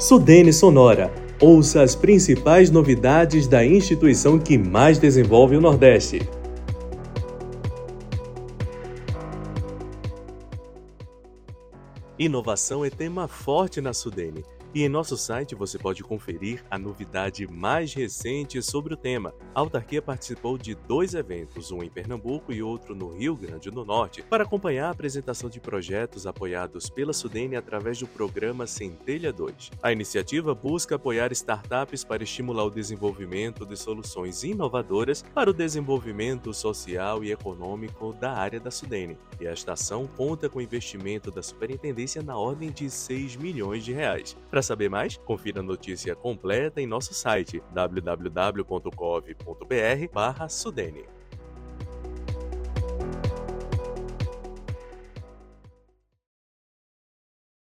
Sudene Sonora. Ouça as principais novidades da instituição que mais desenvolve o Nordeste. Inovação é tema forte na Sudene. E em nosso site você pode conferir a novidade mais recente sobre o tema. A autarquia participou de dois eventos, um em Pernambuco e outro no Rio Grande do Norte, para acompanhar a apresentação de projetos apoiados pela Sudene através do programa Centelha 2. A iniciativa busca apoiar startups para estimular o desenvolvimento de soluções inovadoras para o desenvolvimento social e econômico da área da Sudene. E esta ação conta com investimento da superintendência na ordem de 6 milhões de reais. Para saber mais, confira a notícia completa em nosso site www.cov.br/sudene.